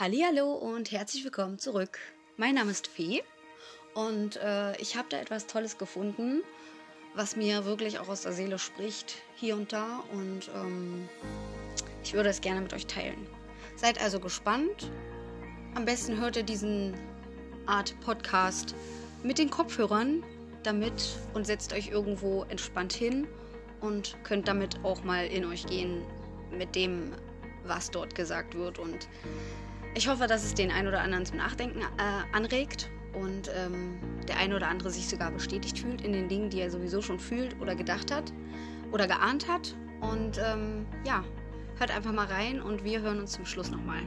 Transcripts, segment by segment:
Hallo und herzlich willkommen zurück. Mein Name ist Fee und äh, ich habe da etwas Tolles gefunden, was mir wirklich auch aus der Seele spricht, hier und da und ähm, ich würde es gerne mit euch teilen. Seid also gespannt. Am besten hört ihr diesen Art Podcast mit den Kopfhörern damit und setzt euch irgendwo entspannt hin und könnt damit auch mal in euch gehen mit dem, was dort gesagt wird und ich hoffe, dass es den einen oder anderen zum Nachdenken äh, anregt und ähm, der eine oder andere sich sogar bestätigt fühlt in den Dingen, die er sowieso schon fühlt oder gedacht hat oder geahnt hat. Und ähm, ja, hört einfach mal rein und wir hören uns zum Schluss nochmal.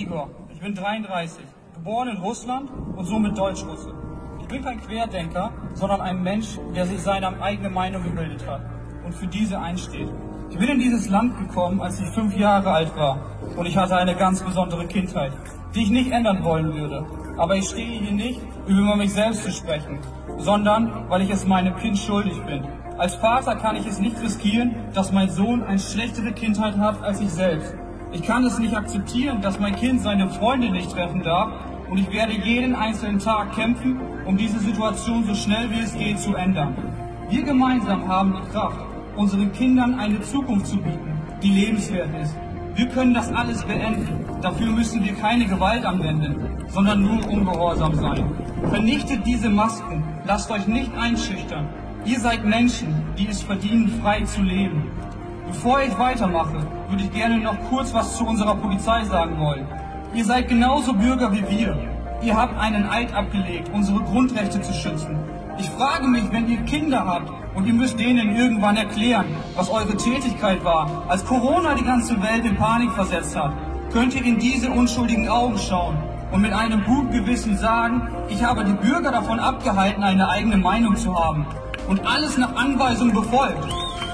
Igor, ich bin 33, geboren in Russland und somit Deutschrusse. Ich bin kein Querdenker, sondern ein Mensch, der sich seine eigene Meinung gebildet hat und für diese einsteht. Ich bin in dieses Land gekommen, als ich fünf Jahre alt war und ich hatte eine ganz besondere Kindheit, die ich nicht ändern wollen würde. Aber ich stehe hier nicht, um über mich selbst zu sprechen, sondern weil ich es meinem Kind schuldig bin. Als Vater kann ich es nicht riskieren, dass mein Sohn eine schlechtere Kindheit hat als ich selbst. Ich kann es nicht akzeptieren, dass mein Kind seine Freunde nicht treffen darf und ich werde jeden einzelnen Tag kämpfen, um diese Situation so schnell wie es geht zu ändern. Wir gemeinsam haben die Kraft, unseren Kindern eine Zukunft zu bieten, die lebenswert ist. Wir können das alles beenden. Dafür müssen wir keine Gewalt anwenden, sondern nur ungehorsam sein. Vernichtet diese Masken. Lasst euch nicht einschüchtern. Ihr seid Menschen, die es verdienen, frei zu leben. Bevor ich weitermache, würde ich gerne noch kurz was zu unserer Polizei sagen wollen. Ihr seid genauso Bürger wie wir. Ihr habt einen Eid abgelegt, unsere Grundrechte zu schützen. Ich frage mich, wenn ihr Kinder habt und ihr müsst denen irgendwann erklären, was eure Tätigkeit war, als Corona die ganze Welt in Panik versetzt hat, könnt ihr in diese unschuldigen Augen schauen und mit einem guten Gewissen sagen, ich habe die Bürger davon abgehalten, eine eigene Meinung zu haben. Und alles nach Anweisung befolgt.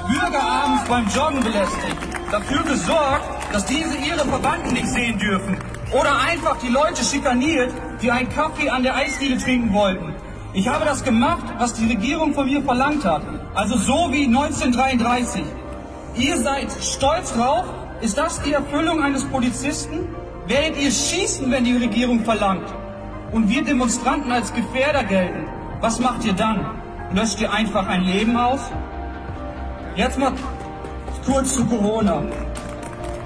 Bürger abends beim Joggen belästigt, dafür gesorgt, dass diese ihre Verwandten nicht sehen dürfen. Oder einfach die Leute schikaniert, die einen Kaffee an der Eisdiele trinken wollten ich habe das gemacht, was die Regierung von mir verlangt hat. Also so wie 1933. Ihr seid stolz drauf? Ist das die Erfüllung eines Polizisten? Werdet ihr schießen, wenn die Regierung verlangt? Und wir Demonstranten als Gefährder gelten. Was macht ihr dann? Löscht ihr einfach ein Leben aus? Jetzt mal kurz zu Corona.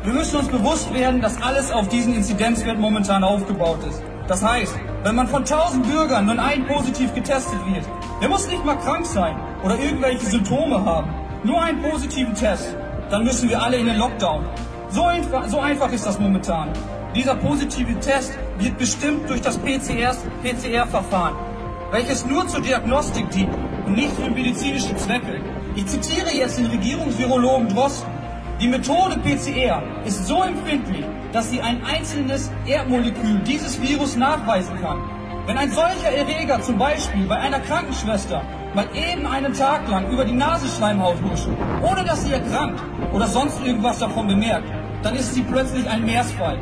Wir müssen uns bewusst werden, dass alles auf diesen Inzidenzwert momentan aufgebaut ist. Das heißt, wenn man von 1000 Bürgern nur ein positiv getestet wird, der muss nicht mal krank sein oder irgendwelche Symptome haben, nur einen positiven Test, dann müssen wir alle in den Lockdown. So einfach, so einfach ist das momentan. Dieser positive Test wird bestimmt durch das PCR-Verfahren, welches nur zur Diagnostik dient und nicht für medizinische Zwecke. Ich zitiere jetzt den Regierungsvirologen Drosten. Die Methode PCR ist so empfindlich, dass sie ein einzelnes Erdmolekül dieses Virus nachweisen kann. Wenn ein solcher Erreger zum Beispiel bei einer Krankenschwester mal eben einen Tag lang über die Nasenschleimhaut huscht, ohne dass sie erkrankt oder sonst irgendwas davon bemerkt, dann ist sie plötzlich ein Mehrsfall.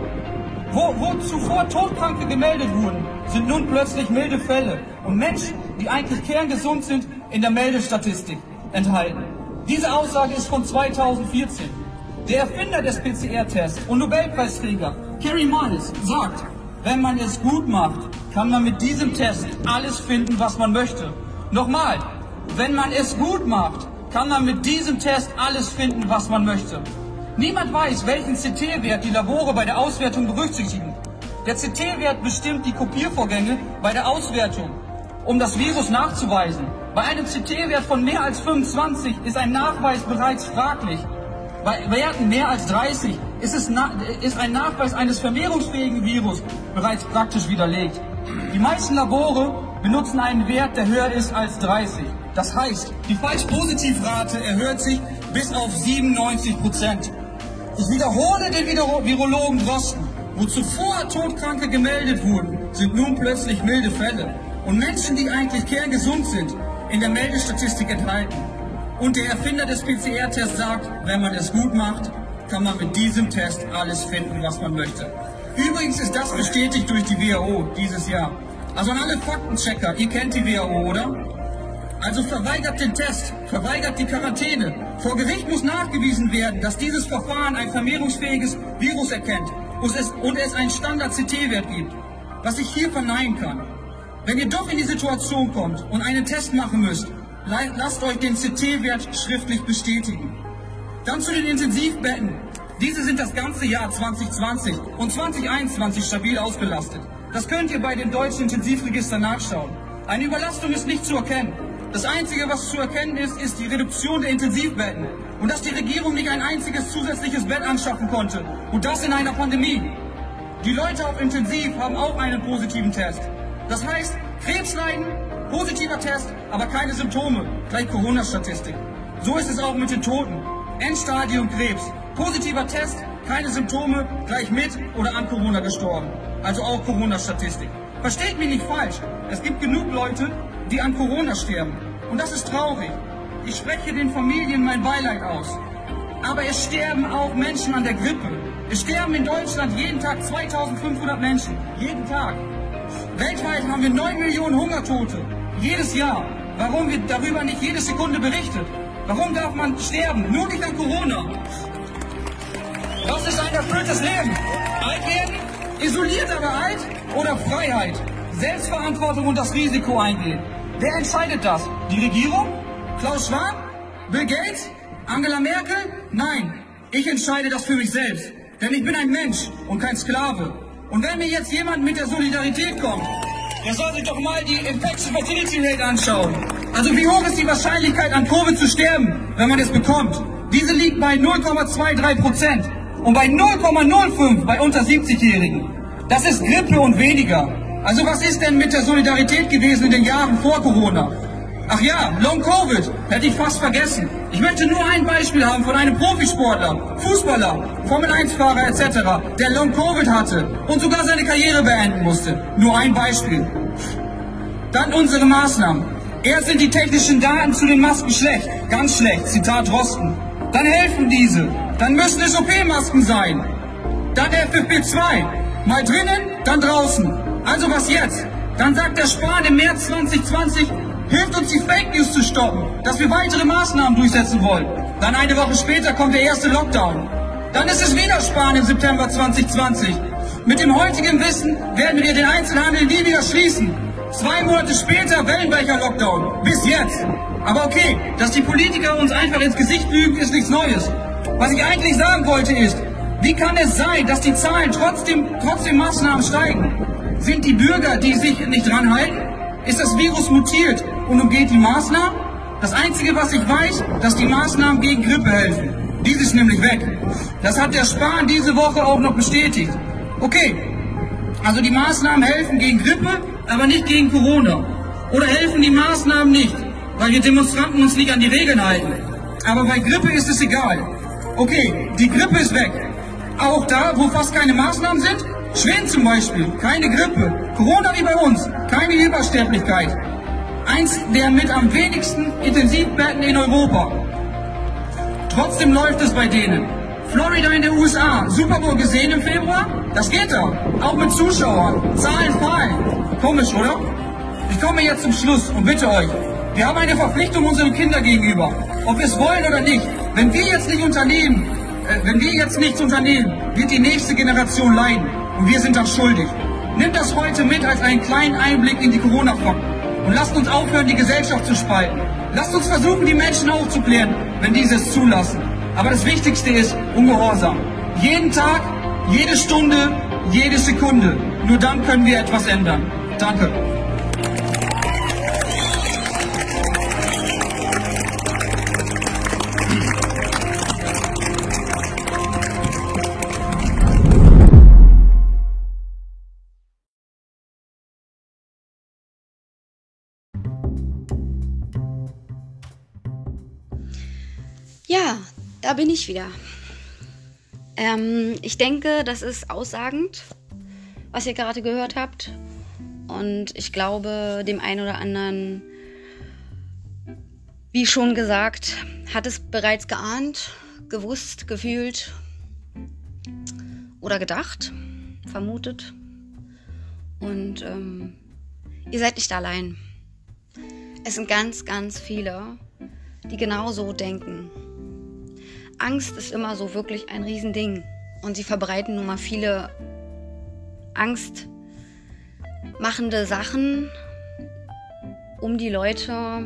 Wo, wo zuvor Todkranke gemeldet wurden, sind nun plötzlich milde Fälle und Menschen, die eigentlich kerngesund sind, in der Meldestatistik enthalten. Diese Aussage ist von 2014. Der Erfinder des PCR-Tests und Nobelpreisträger Kerry Miles sagt, wenn man es gut macht, kann man mit diesem Test alles finden, was man möchte. Nochmal, wenn man es gut macht, kann man mit diesem Test alles finden, was man möchte. Niemand weiß, welchen CT-Wert die Labore bei der Auswertung berücksichtigen. Der CT-Wert bestimmt die Kopiervorgänge bei der Auswertung, um das Virus nachzuweisen. Bei einem CT-Wert von mehr als 25 ist ein Nachweis bereits fraglich. Bei Werten mehr als 30 ist, es ist ein Nachweis eines vermehrungsfähigen Virus bereits praktisch widerlegt. Die meisten Labore benutzen einen Wert, der höher ist als 30. Das heißt, die Falsch-Positiv-Rate erhöht sich bis auf 97 Prozent. Ich wiederhole den Virologen Drosten. Wo zuvor Todkranke gemeldet wurden, sind nun plötzlich milde Fälle. Und Menschen, die eigentlich kerngesund sind, in der Meldestatistik enthalten. Und der Erfinder des PCR-Tests sagt, wenn man es gut macht, kann man mit diesem Test alles finden, was man möchte. Übrigens ist das bestätigt durch die WHO dieses Jahr. Also an alle Faktenchecker, ihr kennt die WHO, oder? Also verweigert den Test, verweigert die Quarantäne, Vor Gericht muss nachgewiesen werden, dass dieses Verfahren ein vermehrungsfähiges Virus erkennt und es, und es einen Standard-CT-Wert gibt, was ich hier verneinen kann. Wenn ihr doch in die Situation kommt und einen Test machen müsst, lasst euch den CT-Wert schriftlich bestätigen. Dann zu den Intensivbetten. Diese sind das ganze Jahr 2020 und 2021 stabil ausgelastet. Das könnt ihr bei dem deutschen Intensivregister nachschauen. Eine Überlastung ist nicht zu erkennen. Das Einzige, was zu erkennen ist, ist die Reduktion der Intensivbetten und dass die Regierung nicht ein einziges zusätzliches Bett anschaffen konnte und das in einer Pandemie. Die Leute auf Intensiv haben auch einen positiven Test. Das heißt, Krebsleiden, positiver Test, aber keine Symptome, gleich Corona-Statistik. So ist es auch mit den Toten. Endstadium Krebs, positiver Test, keine Symptome, gleich mit oder an Corona gestorben. Also auch Corona-Statistik. Versteht mich nicht falsch, es gibt genug Leute, die an Corona sterben. Und das ist traurig. Ich spreche den Familien mein Beileid aus. Aber es sterben auch Menschen an der Grippe. Es sterben in Deutschland jeden Tag 2500 Menschen. Jeden Tag. Weltweit haben wir 9 Millionen Hungertote. Jedes Jahr. Warum wird darüber nicht jede Sekunde berichtet? Warum darf man sterben? Nur nicht an Corona. Was ist ein erfülltes Leben? Alt werden? Isoliert aber? Oder Freiheit? Selbstverantwortung und das Risiko eingehen. Wer entscheidet das? Die Regierung? Klaus Schwab? Bill Gates? Angela Merkel? Nein, ich entscheide das für mich selbst. Denn ich bin ein Mensch und kein Sklave. Und wenn mir jetzt jemand mit der Solidarität kommt, der soll sich doch mal die Infection Fertility Rate anschauen. Also wie hoch ist die Wahrscheinlichkeit an Covid zu sterben, wenn man es bekommt? Diese liegt bei 0,23 Prozent und bei 0,05 bei unter 70-Jährigen. Das ist Grippe und weniger. Also was ist denn mit der Solidarität gewesen in den Jahren vor Corona? Ach ja, Long Covid, hätte ich fast vergessen. Ich möchte nur ein Beispiel haben von einem Profisportler, Fußballer, Formel-1-Fahrer etc., der Long Covid hatte und sogar seine Karriere beenden musste. Nur ein Beispiel. Dann unsere Maßnahmen. Erst sind die technischen Daten zu den Masken schlecht, ganz schlecht, Zitat Rosten. Dann helfen diese, dann müssen es OP-Masken sein. Dann FFP2, mal drinnen, dann draußen. Also was jetzt? Dann sagt der Spahn im März 2020, hilft uns die Fake News zu stoppen, dass wir weitere Maßnahmen durchsetzen wollen. Dann eine Woche später kommt der erste Lockdown. Dann ist es wieder Spahn im September 2020. Mit dem heutigen Wissen werden wir den Einzelhandel nie wieder schließen. Zwei Monate später Wellenbrecher Lockdown. Bis jetzt. Aber okay, dass die Politiker uns einfach ins Gesicht lügen, ist nichts Neues. Was ich eigentlich sagen wollte ist, wie kann es sein, dass die Zahlen trotzdem, trotzdem Maßnahmen steigen? Sind die Bürger, die sich nicht dran halten? Ist das Virus mutiert und umgeht die Maßnahmen? Das Einzige, was ich weiß, dass die Maßnahmen gegen Grippe helfen. Dies ist nämlich weg. Das hat der Spahn diese Woche auch noch bestätigt. Okay, also die Maßnahmen helfen gegen Grippe, aber nicht gegen Corona. Oder helfen die Maßnahmen nicht, weil wir Demonstranten uns nicht an die Regeln halten. Aber bei Grippe ist es egal. Okay, die Grippe ist weg. Auch da, wo fast keine Maßnahmen sind, Schweden zum Beispiel, keine Grippe. Corona wie bei uns, keine Übersterblichkeit. Eins der mit am wenigsten Intensivbetten in Europa. Trotzdem läuft es bei denen. Florida in den USA, Super Bowl gesehen im Februar? Das geht da. Auch mit Zuschauern. Zahlen fallen. Komisch, oder? Ich komme jetzt zum Schluss und bitte euch, wir haben eine Verpflichtung unseren Kindern gegenüber. Ob wir es wollen oder nicht. Wenn wir jetzt nicht unternehmen, äh, wenn wir jetzt nichts unternehmen, wird die nächste Generation leiden. Und wir sind das schuldig. Nimmt das heute mit als einen kleinen Einblick in die Corona-Fakten. Und lasst uns aufhören, die Gesellschaft zu spalten. Lasst uns versuchen, die Menschen aufzuklären, wenn diese es zulassen. Aber das Wichtigste ist Ungehorsam. Jeden Tag, jede Stunde, jede Sekunde. Nur dann können wir etwas ändern. Danke. Da bin ich wieder. Ähm, ich denke, das ist aussagend, was ihr gerade gehört habt. Und ich glaube, dem einen oder anderen, wie schon gesagt, hat es bereits geahnt, gewusst, gefühlt oder gedacht, vermutet. Und ähm, ihr seid nicht allein. Es sind ganz, ganz viele, die genau so denken Angst ist immer so wirklich ein Riesending. Und sie verbreiten nun mal viele angstmachende Sachen, um die Leute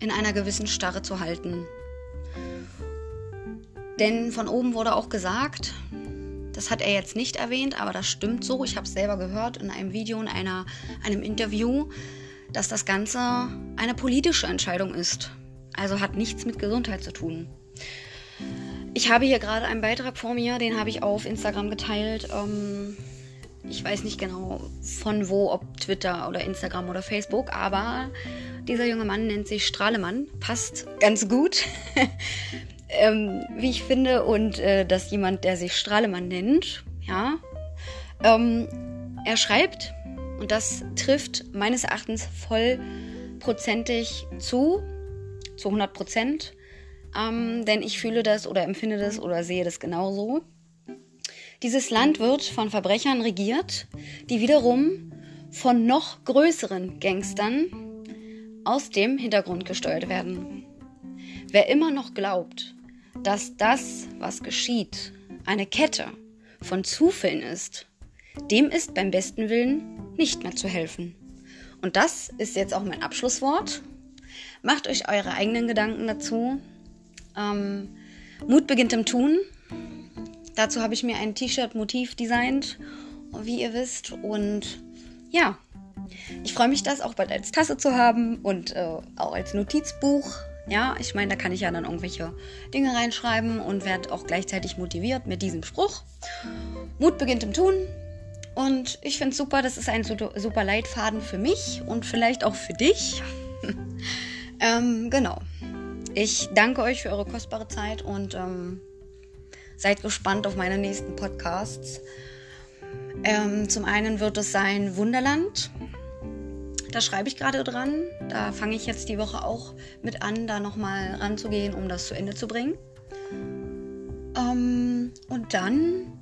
in einer gewissen Starre zu halten. Denn von oben wurde auch gesagt, das hat er jetzt nicht erwähnt, aber das stimmt so. Ich habe es selber gehört in einem Video, in einer, einem Interview, dass das Ganze eine politische Entscheidung ist. Also hat nichts mit Gesundheit zu tun. Ich habe hier gerade einen Beitrag vor mir, den habe ich auf Instagram geteilt. Ähm, ich weiß nicht genau von wo, ob Twitter oder Instagram oder Facebook, aber dieser junge Mann nennt sich Strahlemann. Passt ganz gut, ähm, wie ich finde. Und äh, dass jemand, der sich Strahlemann nennt, ja, ähm, er schreibt, und das trifft meines Erachtens vollprozentig zu, zu 100 Prozent, ähm, denn ich fühle das oder empfinde das oder sehe das genauso. Dieses Land wird von Verbrechern regiert, die wiederum von noch größeren Gangstern aus dem Hintergrund gesteuert werden. Wer immer noch glaubt, dass das, was geschieht, eine Kette von Zufällen ist, dem ist beim besten Willen nicht mehr zu helfen. Und das ist jetzt auch mein Abschlusswort. Macht euch eure eigenen Gedanken dazu. Ähm, Mut beginnt im Tun. Dazu habe ich mir ein T-Shirt-Motiv designt, wie ihr wisst. Und ja, ich freue mich, das auch bald als Tasse zu haben und äh, auch als Notizbuch. Ja, ich meine, da kann ich ja dann irgendwelche Dinge reinschreiben und werde auch gleichzeitig motiviert mit diesem Spruch. Mut beginnt im Tun. Und ich finde es super, das ist ein super Leitfaden für mich und vielleicht auch für dich. ähm, genau. Ich danke euch für eure kostbare Zeit und ähm, seid gespannt auf meine nächsten Podcasts. Ähm, zum einen wird es sein Wunderland. Da schreibe ich gerade dran. Da fange ich jetzt die Woche auch mit an, da nochmal ranzugehen, um das zu Ende zu bringen. Ähm, und dann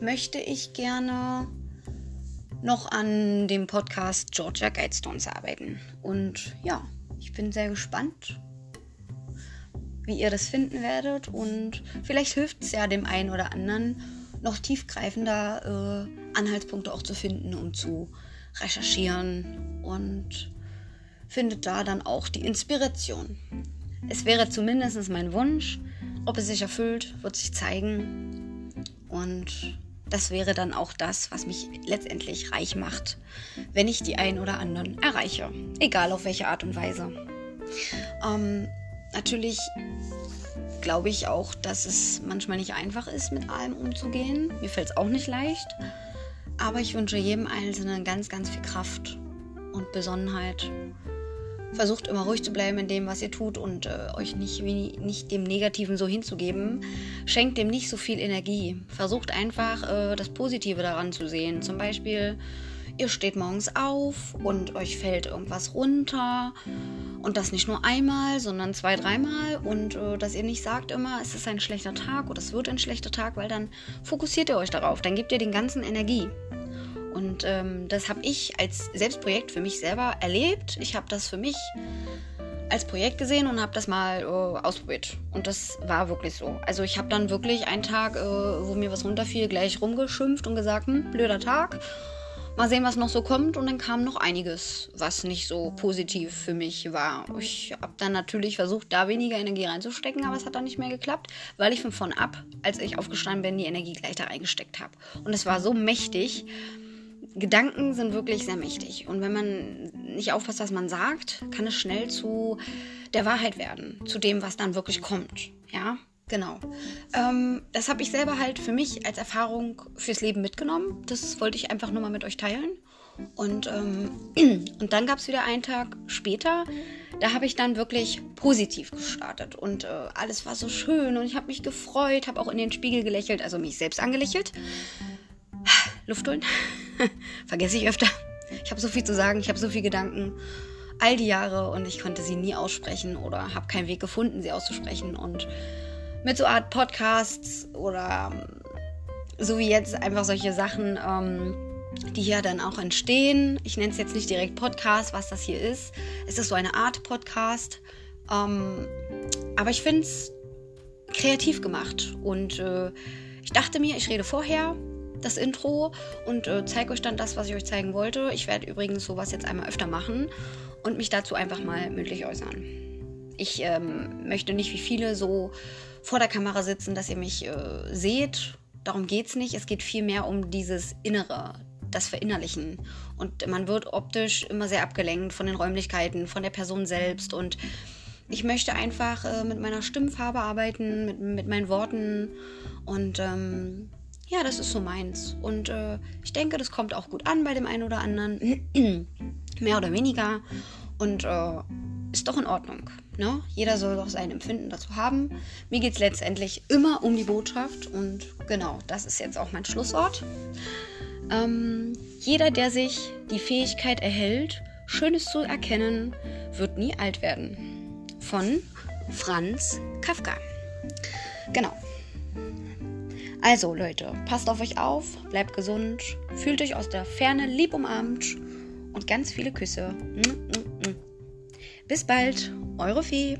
möchte ich gerne noch an dem Podcast Georgia Guidestones arbeiten. Und ja, ich bin sehr gespannt, wie ihr das finden werdet. Und vielleicht hilft es ja dem einen oder anderen, noch tiefgreifender äh, Anhaltspunkte auch zu finden und zu recherchieren und findet da dann auch die Inspiration. Es wäre zumindest mein Wunsch. Ob es sich erfüllt, wird sich zeigen. Und das wäre dann auch das, was mich letztendlich reich macht, wenn ich die ein oder anderen erreiche. Egal auf welche Art und Weise. Ähm, natürlich glaube ich auch, dass es manchmal nicht einfach ist, mit allem umzugehen. Mir fällt es auch nicht leicht. Aber ich wünsche jedem Einzelnen ganz, ganz viel Kraft und Besonnenheit. Versucht immer ruhig zu bleiben in dem, was ihr tut und äh, euch nicht, nicht dem Negativen so hinzugeben. Schenkt dem nicht so viel Energie. Versucht einfach äh, das Positive daran zu sehen. Zum Beispiel, ihr steht morgens auf und euch fällt irgendwas runter und das nicht nur einmal, sondern zwei, dreimal. Und äh, dass ihr nicht sagt immer, es ist ein schlechter Tag oder es wird ein schlechter Tag, weil dann fokussiert ihr euch darauf. Dann gebt ihr den ganzen Energie. Und ähm, das habe ich als Selbstprojekt für mich selber erlebt. Ich habe das für mich als Projekt gesehen und habe das mal äh, ausprobiert. Und das war wirklich so. Also ich habe dann wirklich einen Tag, äh, wo mir was runterfiel, gleich rumgeschimpft und gesagt, hm, blöder Tag. Mal sehen, was noch so kommt. Und dann kam noch einiges, was nicht so positiv für mich war. Ich habe dann natürlich versucht, da weniger Energie reinzustecken, aber es hat dann nicht mehr geklappt, weil ich von vorn ab, als ich aufgestanden bin, die Energie gleich da reingesteckt habe. Und es war so mächtig. Gedanken sind wirklich sehr mächtig. Und wenn man nicht aufpasst, was man sagt, kann es schnell zu der Wahrheit werden, zu dem, was dann wirklich kommt. Ja, Genau. Ähm, das habe ich selber halt für mich als Erfahrung fürs Leben mitgenommen. Das wollte ich einfach nur mal mit euch teilen. Und, ähm, und dann gab es wieder einen Tag später, da habe ich dann wirklich positiv gestartet. Und äh, alles war so schön und ich habe mich gefreut, habe auch in den Spiegel gelächelt, also mich selbst angelächelt. Luft holen. Vergesse ich öfter. Ich habe so viel zu sagen, ich habe so viele Gedanken. All die Jahre und ich konnte sie nie aussprechen oder habe keinen Weg gefunden, sie auszusprechen. Und mit so Art Podcasts oder ähm, so wie jetzt einfach solche Sachen, ähm, die hier dann auch entstehen. Ich nenne es jetzt nicht direkt Podcast, was das hier ist. Es ist so eine Art Podcast. Ähm, aber ich finde es kreativ gemacht. Und äh, ich dachte mir, ich rede vorher das Intro und äh, zeige euch dann das, was ich euch zeigen wollte. Ich werde übrigens sowas jetzt einmal öfter machen und mich dazu einfach mal mündlich äußern. Ich ähm, möchte nicht wie viele so vor der Kamera sitzen, dass ihr mich äh, seht. Darum geht es nicht. Es geht vielmehr um dieses Innere, das Verinnerlichen. Und man wird optisch immer sehr abgelenkt von den Räumlichkeiten, von der Person selbst. Und ich möchte einfach äh, mit meiner Stimmfarbe arbeiten, mit, mit meinen Worten. Und ähm, ja, das ist so meins. Und äh, ich denke, das kommt auch gut an bei dem einen oder anderen. Mehr oder weniger. Und äh, ist doch in Ordnung. Ne? Jeder soll doch sein Empfinden dazu haben. Mir geht es letztendlich immer um die Botschaft. Und genau, das ist jetzt auch mein Schlusswort. Ähm, jeder, der sich die Fähigkeit erhält, Schönes zu erkennen, wird nie alt werden. Von Franz Kafka. Genau. Also Leute, passt auf euch auf, bleibt gesund, fühlt euch aus der Ferne lieb umarmt und ganz viele Küsse. Bis bald, eure Fee.